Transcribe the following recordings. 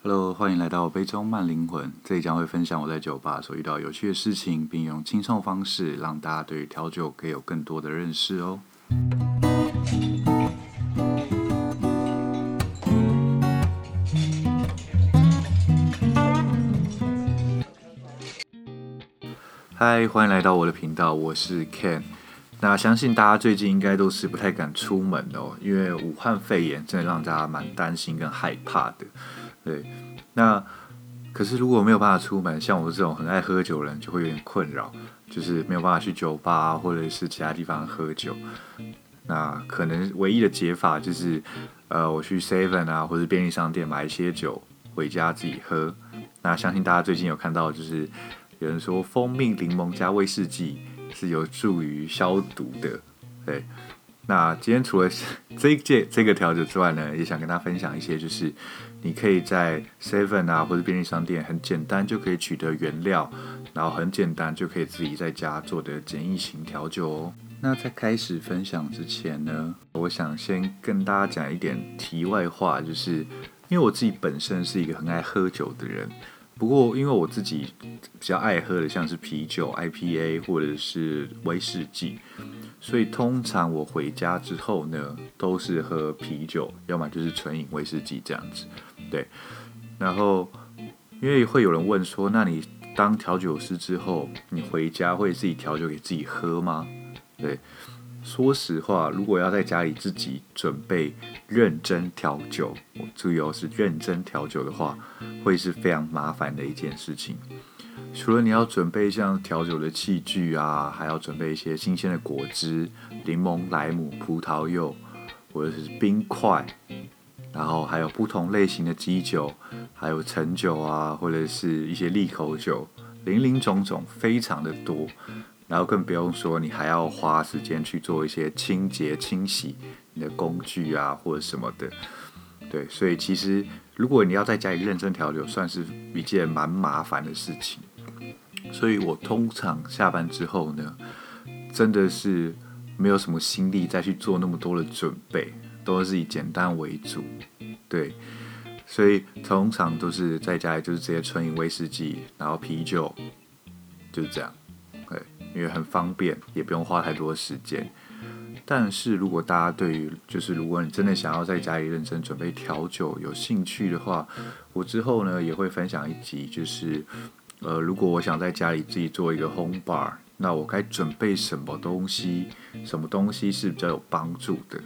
Hello，欢迎来到杯中慢灵魂。这里将会分享我在酒吧所遇到有趣的事情，并用轻松方式让大家对于调酒可以有更多的认识哦。嗨，欢迎来到我的频道，我是 Ken。那相信大家最近应该都是不太敢出门哦，因为武汉肺炎真的让大家蛮担心跟害怕的。对，那可是如果没有办法出门，像我这种很爱喝酒的人就会有点困扰，就是没有办法去酒吧或者是其他地方喝酒。那可能唯一的解法就是，呃，我去 Seven 啊或者便利商店买一些酒回家自己喝。那相信大家最近有看到，就是有人说蜂蜜柠檬加威士忌是有助于消毒的，对。那今天除了 这一届这个调酒之外呢，也想跟大家分享一些，就是你可以在 Seven 啊或者便利商店很简单就可以取得原料，然后很简单就可以自己在家做的简易型调酒哦。那在开始分享之前呢，我想先跟大家讲一点题外话，就是因为我自己本身是一个很爱喝酒的人，不过因为我自己比较爱喝的像是啤酒、IPA 或者是威士忌。所以通常我回家之后呢，都是喝啤酒，要么就是纯饮威士忌这样子，对。然后因为会有人问说，那你当调酒师之后，你回家会自己调酒给自己喝吗？对，说实话，如果要在家里自己准备认真调酒，我注意哦，是认真调酒的话，会是非常麻烦的一件事情。除了你要准备像调酒的器具啊，还要准备一些新鲜的果汁、柠檬、莱姆、葡萄柚，或者是冰块，然后还有不同类型的基酒，还有橙酒啊，或者是一些利口酒，林林总总，非常的多。然后更不用说，你还要花时间去做一些清洁、清洗你的工具啊，或者什么的。对，所以其实如果你要在家里认真调酒，算是一件蛮麻烦的事情。所以我通常下班之后呢，真的是没有什么心力再去做那么多的准备，都是以简单为主。对，所以通常都是在家里就是直接纯饮威士忌，然后啤酒，就是这样。对，因为很方便，也不用花太多时间。但是如果大家对于就是如果你真的想要在家里认真准备调酒有兴趣的话，我之后呢也会分享一集，就是。呃，如果我想在家里自己做一个 home bar，那我该准备什么东西？什么东西是比较有帮助的？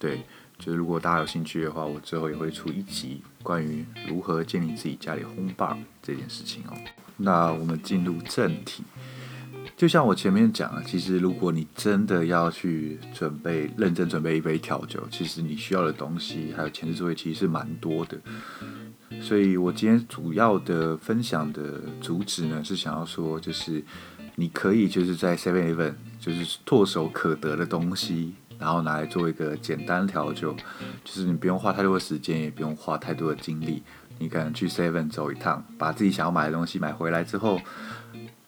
对，就是如果大家有兴趣的话，我之后也会出一集关于如何建立自己家里 home bar 这件事情哦。那我们进入正题，就像我前面讲的，其实如果你真的要去准备认真准备一杯调酒，其实你需要的东西还有前置作业其实是蛮多的。所以我今天主要的分享的主旨呢，是想要说，就是你可以就是在 Seven Eleven 就是唾手可得的东西，然后拿来做一个简单调酒，就是你不用花太多的时间，也不用花太多的精力，你可能去 Seven 走一趟，把自己想要买的东西买回来之后，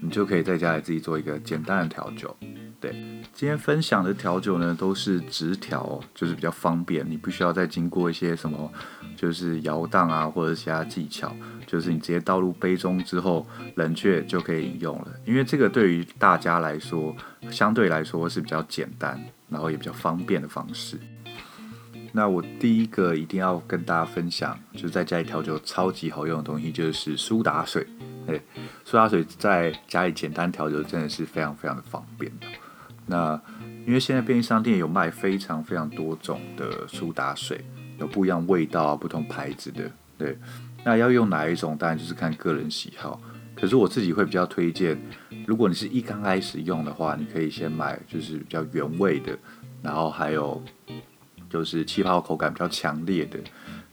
你就可以在家里自己做一个简单的调酒。对，今天分享的调酒呢，都是直调，就是比较方便，你不需要再经过一些什么，就是摇荡啊，或者其他技巧，就是你直接倒入杯中之后冷却就可以饮用了。因为这个对于大家来说，相对来说是比较简单，然后也比较方便的方式。那我第一个一定要跟大家分享，就是在家里调酒超级好用的东西，就是苏打水。对，苏打水在家里简单调酒真的是非常非常的方便的。那因为现在便利商店有卖非常非常多种的苏打水，有不一样味道啊，不同牌子的。对，那要用哪一种，当然就是看个人喜好。可是我自己会比较推荐，如果你是一刚开始用的话，你可以先买就是比较原味的，然后还有就是气泡口感比较强烈的。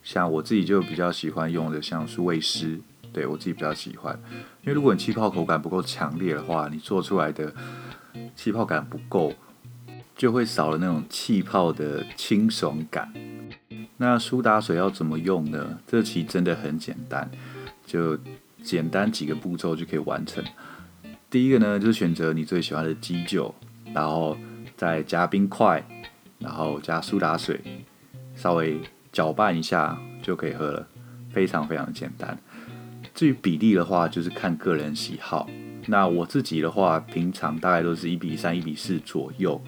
像我自己就比较喜欢用的，像是苏维诗，对我自己比较喜欢。因为如果你气泡口感不够强烈的话，你做出来的。气泡感不够，就会少了那种气泡的清爽感。那苏打水要怎么用呢？这其实真的很简单，就简单几个步骤就可以完成。第一个呢，就是选择你最喜欢的基酒，然后再加冰块，然后加苏打水，稍微搅拌一下就可以喝了。非常非常简单。至于比例的话，就是看个人喜好。那我自己的话，平常大概都是一比三、一比四左右。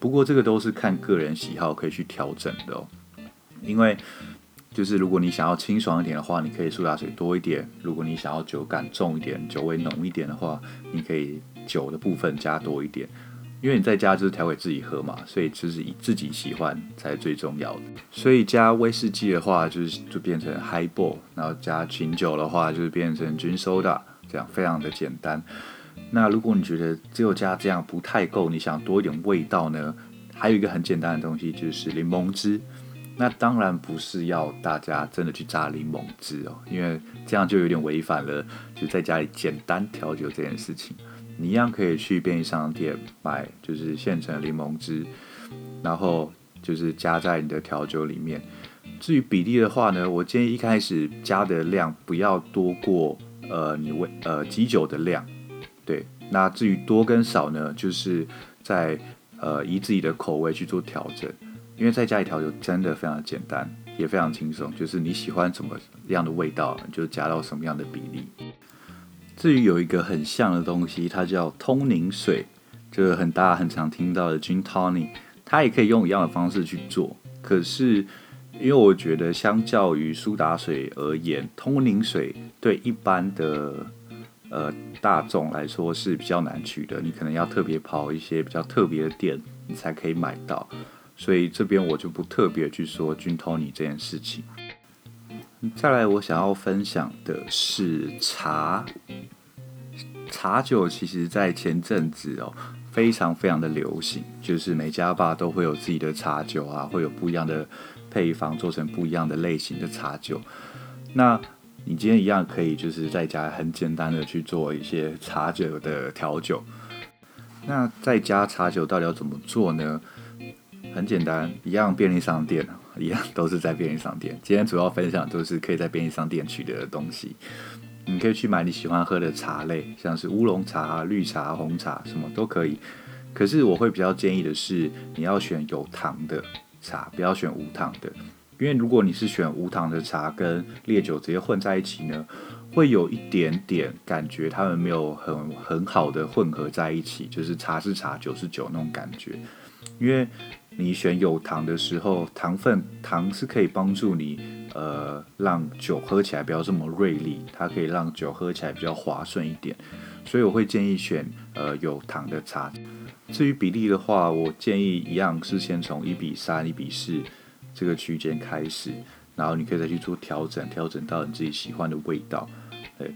不过这个都是看个人喜好，可以去调整的哦。因为就是如果你想要清爽一点的话，你可以苏打水多一点；如果你想要酒感重一点、酒味浓一点的话，你可以酒的部分加多一点。因为你在家就是调给自己喝嘛，所以就是以自己喜欢才是最重要的。所以加威士忌的话，就是就变成 Highball，然后加琴酒的话，就是变成 Gin Soda，这样非常的简单。那如果你觉得只有加这样不太够，你想多一点味道呢？还有一个很简单的东西就是柠檬汁。那当然不是要大家真的去榨柠檬汁哦，因为这样就有点违反了就在家里简单调酒这件事情。你一样可以去便利商店买，就是现成的柠檬汁，然后就是加在你的调酒里面。至于比例的话呢，我建议一开始加的量不要多过呃你味呃基酒的量。对，那至于多跟少呢，就是在呃以自己的口味去做调整。因为在家里调酒真的非常简单，也非常轻松，就是你喜欢什么样的味道，你就加到什么样的比例。至于有一个很像的东西，它叫通灵水，就是很大很常听到的 Gin Tonic，它也可以用一样的方式去做。可是，因为我觉得相较于苏打水而言，通灵水对一般的呃大众来说是比较难取的，你可能要特别跑一些比较特别的店，你才可以买到。所以这边我就不特别去说 Gin Tonic 这件事情。再来，我想要分享的是茶。茶酒其实，在前阵子哦，非常非常的流行，就是每家吧都会有自己的茶酒啊，会有不一样的配方，做成不一样的类型的茶酒。那你今天一样可以，就是在家很简单的去做一些茶酒的调酒。那在家茶酒到底要怎么做呢？很简单，一样便利商店，一样都是在便利商店。今天主要分享都是可以在便利商店取得的东西。你可以去买你喜欢喝的茶类，像是乌龙茶、绿茶、红茶，什么都可以。可是我会比较建议的是，你要选有糖的茶，不要选无糖的。因为如果你是选无糖的茶跟烈酒直接混在一起呢，会有一点点感觉它们没有很很好的混合在一起，就是茶是茶，酒是酒那种感觉。因为你选有糖的时候，糖分糖是可以帮助你，呃，让酒喝起来不要这么锐利，它可以让酒喝起来比较滑顺一点，所以我会建议选呃有糖的茶。至于比例的话，我建议一样是先从一比三、一比四这个区间开始，然后你可以再去做调整，调整到你自己喜欢的味道。对，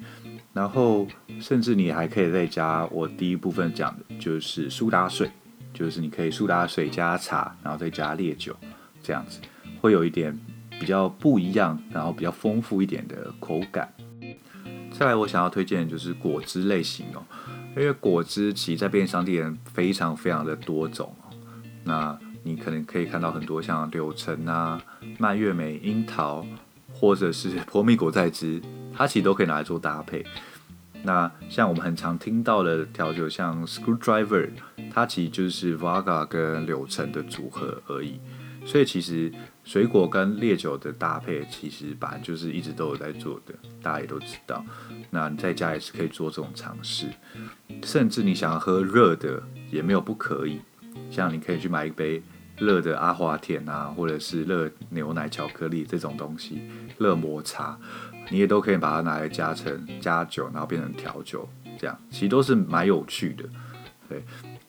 然后甚至你还可以再加我第一部分讲的就是苏打水。就是你可以苏打水加茶，然后再加烈酒，这样子会有一点比较不一样，然后比较丰富一点的口感。再来，我想要推荐的就是果汁类型哦，因为果汁其实在便利商店非常非常的多种哦。那你可能可以看到很多像柳橙啊、蔓越莓、樱桃，或者是波蜜果菜汁，它其实都可以拿来做搭配。那像我们很常听到的调酒，像 Screwdriver，它其实就是 Vodka 跟柳橙的组合而已。所以其实水果跟烈酒的搭配，其实本来就是一直都有在做的，大家也都知道。那你在家也是可以做这种尝试，甚至你想要喝热的也没有不可以。像你可以去买一杯热的阿华田啊，或者是热牛奶巧克力这种东西，热抹茶。你也都可以把它拿来加成加酒，然后变成调酒，这样其实都是蛮有趣的。对，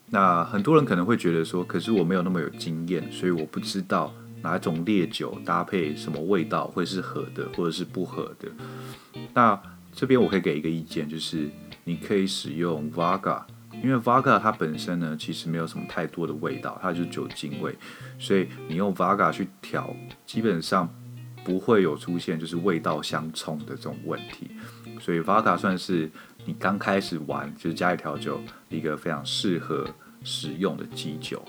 那很多人可能会觉得说，可是我没有那么有经验，所以我不知道哪种烈酒搭配什么味道会是合的，或者是不合的。那这边我可以给一个意见，就是你可以使用 Vodka，因为 Vodka 它本身呢其实没有什么太多的味道，它就是酒精味，所以你用 Vodka 去调，基本上。不会有出现就是味道相冲的这种问题，所以 Vodka 算是你刚开始玩就是家里调酒一个非常适合使用的基酒。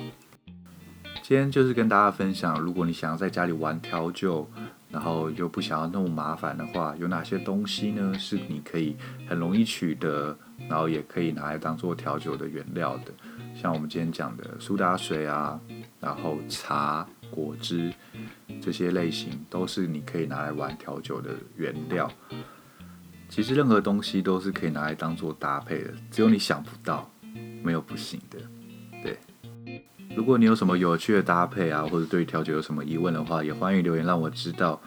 今天就是跟大家分享，如果你想要在家里玩调酒，然后又不想要那么麻烦的话，有哪些东西呢？是你可以很容易取得，然后也可以拿来当做调酒的原料的，像我们今天讲的苏打水啊，然后茶、果汁。这些类型都是你可以拿来玩调酒的原料。其实任何东西都是可以拿来当做搭配的，只有你想不到，没有不行的。对，如果你有什么有趣的搭配啊，或者对调酒有什么疑问的话，也欢迎留言让我知道。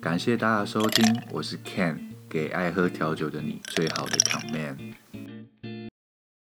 感谢大家收听，我是 Ken，给爱喝调酒的你最好的 comment。